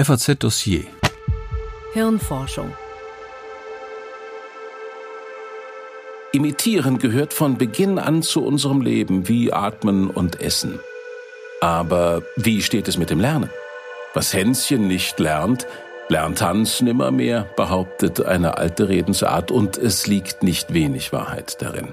FAZ Dossier Hirnforschung Imitieren gehört von Beginn an zu unserem Leben wie Atmen und Essen. Aber wie steht es mit dem Lernen? Was Hänschen nicht lernt, lernt Hans nimmermehr, behauptet eine alte Redensart, und es liegt nicht wenig Wahrheit darin.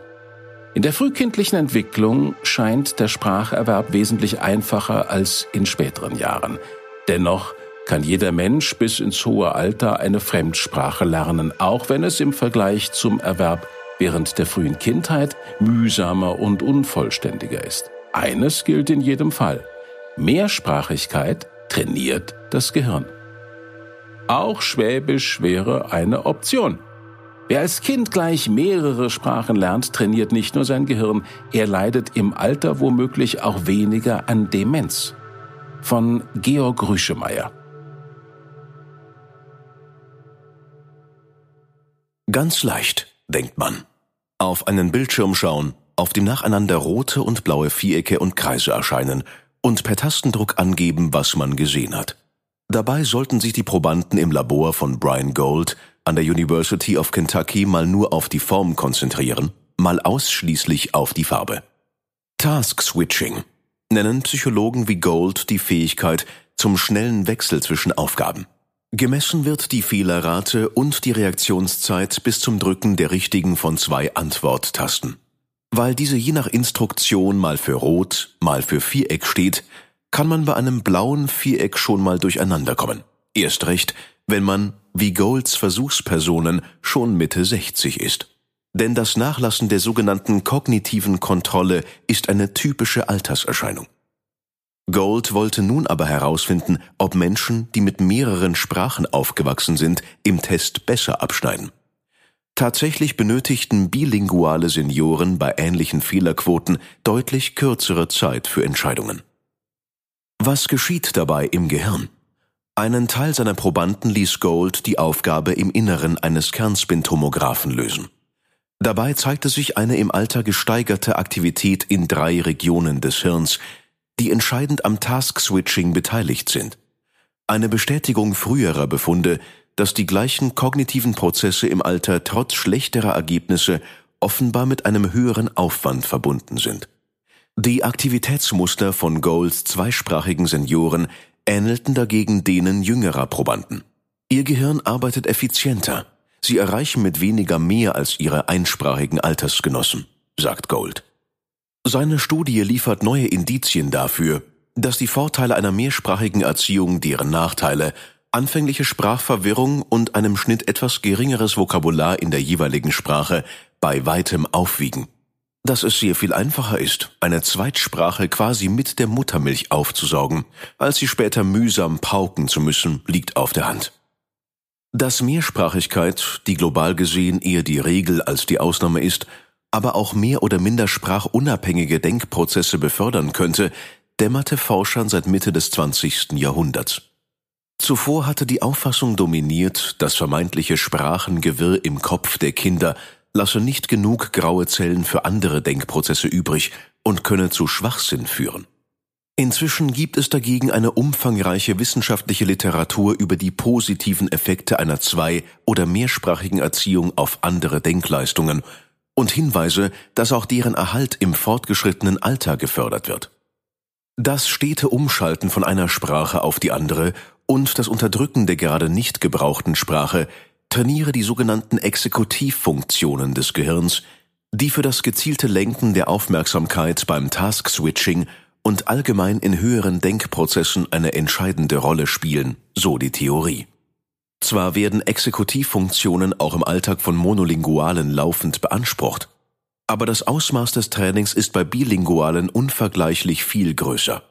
In der frühkindlichen Entwicklung scheint der Spracherwerb wesentlich einfacher als in späteren Jahren. Dennoch kann jeder Mensch bis ins hohe Alter eine Fremdsprache lernen, auch wenn es im Vergleich zum Erwerb während der frühen Kindheit mühsamer und unvollständiger ist. Eines gilt in jedem Fall. Mehrsprachigkeit trainiert das Gehirn. Auch Schwäbisch wäre eine Option. Wer als Kind gleich mehrere Sprachen lernt, trainiert nicht nur sein Gehirn, er leidet im Alter womöglich auch weniger an Demenz. Von Georg Rüschemeyer. Ganz leicht, denkt man. Auf einen Bildschirm schauen, auf dem nacheinander rote und blaue Vierecke und Kreise erscheinen und per Tastendruck angeben, was man gesehen hat. Dabei sollten sich die Probanden im Labor von Brian Gold an der University of Kentucky mal nur auf die Form konzentrieren, mal ausschließlich auf die Farbe. Task Switching nennen Psychologen wie Gold die Fähigkeit zum schnellen Wechsel zwischen Aufgaben. Gemessen wird die Fehlerrate und die Reaktionszeit bis zum Drücken der richtigen von zwei Antworttasten. Weil diese je nach Instruktion mal für Rot, mal für Viereck steht, kann man bei einem blauen Viereck schon mal durcheinander kommen. Erst recht, wenn man, wie Golds Versuchspersonen, schon Mitte 60 ist. Denn das Nachlassen der sogenannten kognitiven Kontrolle ist eine typische Alterserscheinung. Gold wollte nun aber herausfinden, ob Menschen, die mit mehreren Sprachen aufgewachsen sind, im Test besser abschneiden. Tatsächlich benötigten bilinguale Senioren bei ähnlichen Fehlerquoten deutlich kürzere Zeit für Entscheidungen. Was geschieht dabei im Gehirn? Einen Teil seiner Probanden ließ Gold die Aufgabe im Inneren eines Kernspintomographen lösen. Dabei zeigte sich eine im Alter gesteigerte Aktivität in drei Regionen des Hirns, die entscheidend am Task-Switching beteiligt sind. Eine Bestätigung früherer Befunde, dass die gleichen kognitiven Prozesse im Alter trotz schlechterer Ergebnisse offenbar mit einem höheren Aufwand verbunden sind. Die Aktivitätsmuster von Golds zweisprachigen Senioren ähnelten dagegen denen jüngerer Probanden. Ihr Gehirn arbeitet effizienter. Sie erreichen mit weniger mehr als ihre einsprachigen Altersgenossen, sagt Gold. Seine Studie liefert neue Indizien dafür, dass die Vorteile einer mehrsprachigen Erziehung deren Nachteile anfängliche Sprachverwirrung und einem Schnitt etwas geringeres Vokabular in der jeweiligen Sprache bei weitem aufwiegen. Dass es sehr viel einfacher ist, eine Zweitsprache quasi mit der Muttermilch aufzusaugen, als sie später mühsam pauken zu müssen, liegt auf der Hand. Dass Mehrsprachigkeit, die global gesehen eher die Regel als die Ausnahme ist, aber auch mehr oder minder sprachunabhängige Denkprozesse befördern könnte, dämmerte Forschern seit Mitte des 20. Jahrhunderts. Zuvor hatte die Auffassung dominiert, das vermeintliche Sprachengewirr im Kopf der Kinder lasse nicht genug graue Zellen für andere Denkprozesse übrig und könne zu Schwachsinn führen. Inzwischen gibt es dagegen eine umfangreiche wissenschaftliche Literatur über die positiven Effekte einer zwei- oder mehrsprachigen Erziehung auf andere Denkleistungen und Hinweise, dass auch deren Erhalt im fortgeschrittenen Alter gefördert wird. Das stete Umschalten von einer Sprache auf die andere und das Unterdrücken der gerade nicht gebrauchten Sprache trainiere die sogenannten Exekutivfunktionen des Gehirns, die für das gezielte Lenken der Aufmerksamkeit beim Task-Switching und allgemein in höheren Denkprozessen eine entscheidende Rolle spielen, so die Theorie. Zwar werden Exekutivfunktionen auch im Alltag von Monolingualen laufend beansprucht, aber das Ausmaß des Trainings ist bei Bilingualen unvergleichlich viel größer.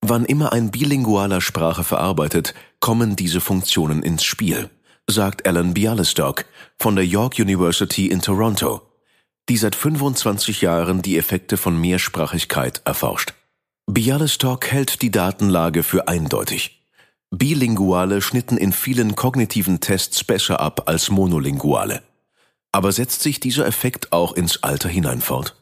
Wann immer ein bilingualer Sprache verarbeitet, kommen diese Funktionen ins Spiel, sagt Alan Bialystock von der York University in Toronto, die seit 25 Jahren die Effekte von Mehrsprachigkeit erforscht. Bialystock hält die Datenlage für eindeutig. Bilinguale schnitten in vielen kognitiven Tests besser ab als Monolinguale. Aber setzt sich dieser Effekt auch ins Alter hinein fort?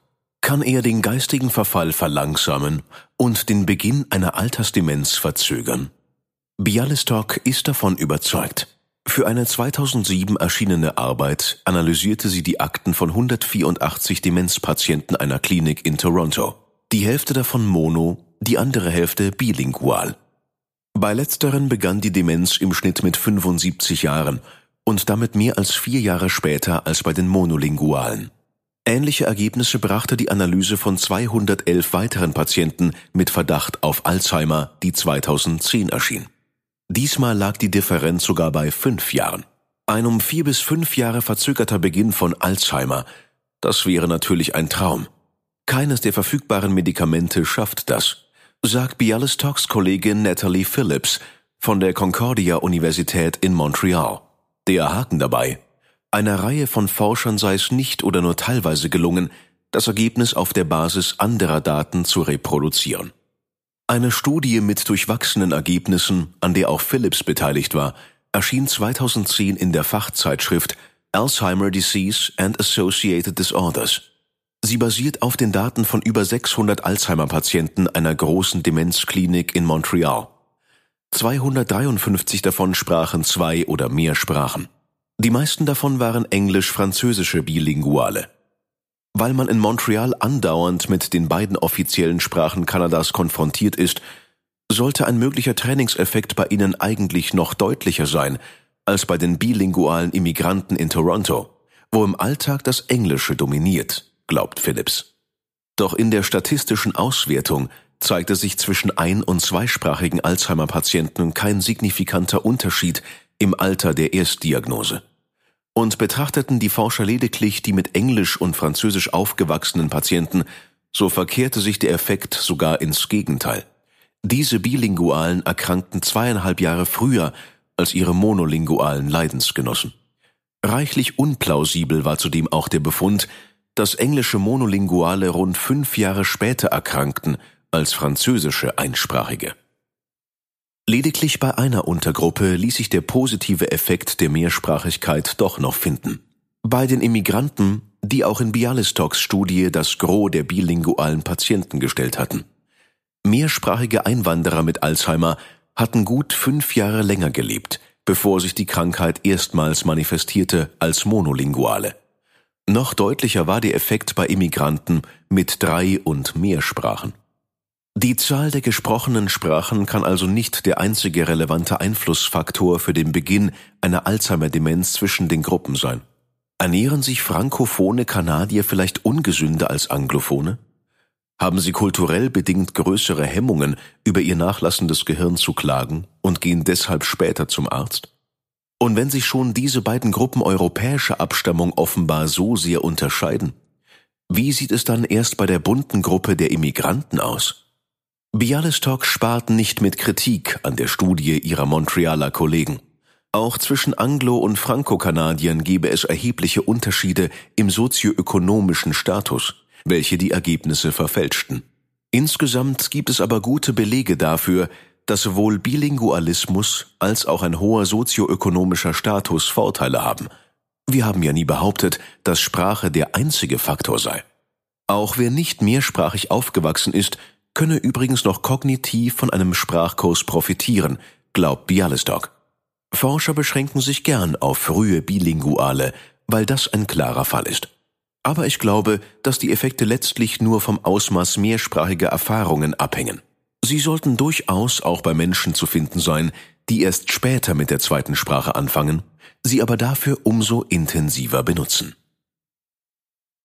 kann er den geistigen Verfall verlangsamen und den Beginn einer Altersdemenz verzögern. Bialystok ist davon überzeugt. Für eine 2007 erschienene Arbeit analysierte sie die Akten von 184 Demenzpatienten einer Klinik in Toronto. Die Hälfte davon mono, die andere Hälfte bilingual. Bei letzteren begann die Demenz im Schnitt mit 75 Jahren und damit mehr als vier Jahre später als bei den Monolingualen. Ähnliche Ergebnisse brachte die Analyse von 211 weiteren Patienten mit Verdacht auf Alzheimer, die 2010 erschien. Diesmal lag die Differenz sogar bei fünf Jahren. Ein um vier bis fünf Jahre verzögerter Beginn von Alzheimer, das wäre natürlich ein Traum. Keines der verfügbaren Medikamente schafft das, sagt Bialystoks Kollegin Natalie Phillips von der Concordia Universität in Montreal. Der Haken dabei, einer Reihe von Forschern sei es nicht oder nur teilweise gelungen, das Ergebnis auf der Basis anderer Daten zu reproduzieren. Eine Studie mit durchwachsenen Ergebnissen, an der auch Philips beteiligt war, erschien 2010 in der Fachzeitschrift Alzheimer Disease and Associated Disorders. Sie basiert auf den Daten von über 600 Alzheimer-Patienten einer großen Demenzklinik in Montreal. 253 davon sprachen zwei oder mehr Sprachen. Die meisten davon waren englisch-französische Bilinguale. Weil man in Montreal andauernd mit den beiden offiziellen Sprachen Kanadas konfrontiert ist, sollte ein möglicher Trainingseffekt bei ihnen eigentlich noch deutlicher sein als bei den bilingualen Immigranten in Toronto, wo im Alltag das Englische dominiert, glaubt Phillips. Doch in der statistischen Auswertung zeigte sich zwischen ein- und zweisprachigen Alzheimer-Patienten kein signifikanter Unterschied im Alter der Erstdiagnose und betrachteten die Forscher lediglich die mit Englisch und Französisch aufgewachsenen Patienten, so verkehrte sich der Effekt sogar ins Gegenteil. Diese Bilingualen erkrankten zweieinhalb Jahre früher als ihre monolingualen Leidensgenossen. Reichlich unplausibel war zudem auch der Befund, dass englische Monolinguale rund fünf Jahre später erkrankten als französische Einsprachige. Lediglich bei einer Untergruppe ließ sich der positive Effekt der Mehrsprachigkeit doch noch finden. Bei den Immigranten, die auch in Bialystoks Studie das Gros der bilingualen Patienten gestellt hatten. Mehrsprachige Einwanderer mit Alzheimer hatten gut fünf Jahre länger gelebt, bevor sich die Krankheit erstmals manifestierte als monolinguale. Noch deutlicher war der Effekt bei Immigranten mit drei und mehr Sprachen. Die Zahl der gesprochenen Sprachen kann also nicht der einzige relevante Einflussfaktor für den Beginn einer Alzheimer-Demenz zwischen den Gruppen sein. Ernähren sich frankophone Kanadier vielleicht ungesünder als anglophone? Haben sie kulturell bedingt größere Hemmungen, über ihr nachlassendes Gehirn zu klagen und gehen deshalb später zum Arzt? Und wenn sich schon diese beiden Gruppen europäischer Abstammung offenbar so sehr unterscheiden, wie sieht es dann erst bei der bunten Gruppe der Immigranten aus? Bialystok spart nicht mit Kritik an der Studie ihrer Montrealer Kollegen. Auch zwischen Anglo- und Franco-Kanadiern gebe es erhebliche Unterschiede im sozioökonomischen Status, welche die Ergebnisse verfälschten. Insgesamt gibt es aber gute Belege dafür, dass sowohl Bilingualismus als auch ein hoher sozioökonomischer Status Vorteile haben. Wir haben ja nie behauptet, dass Sprache der einzige Faktor sei. Auch wer nicht mehrsprachig aufgewachsen ist, könne übrigens noch kognitiv von einem Sprachkurs profitieren, glaubt Bialystok. Forscher beschränken sich gern auf frühe Bilinguale, weil das ein klarer Fall ist. Aber ich glaube, dass die Effekte letztlich nur vom Ausmaß mehrsprachiger Erfahrungen abhängen. Sie sollten durchaus auch bei Menschen zu finden sein, die erst später mit der zweiten Sprache anfangen, sie aber dafür umso intensiver benutzen.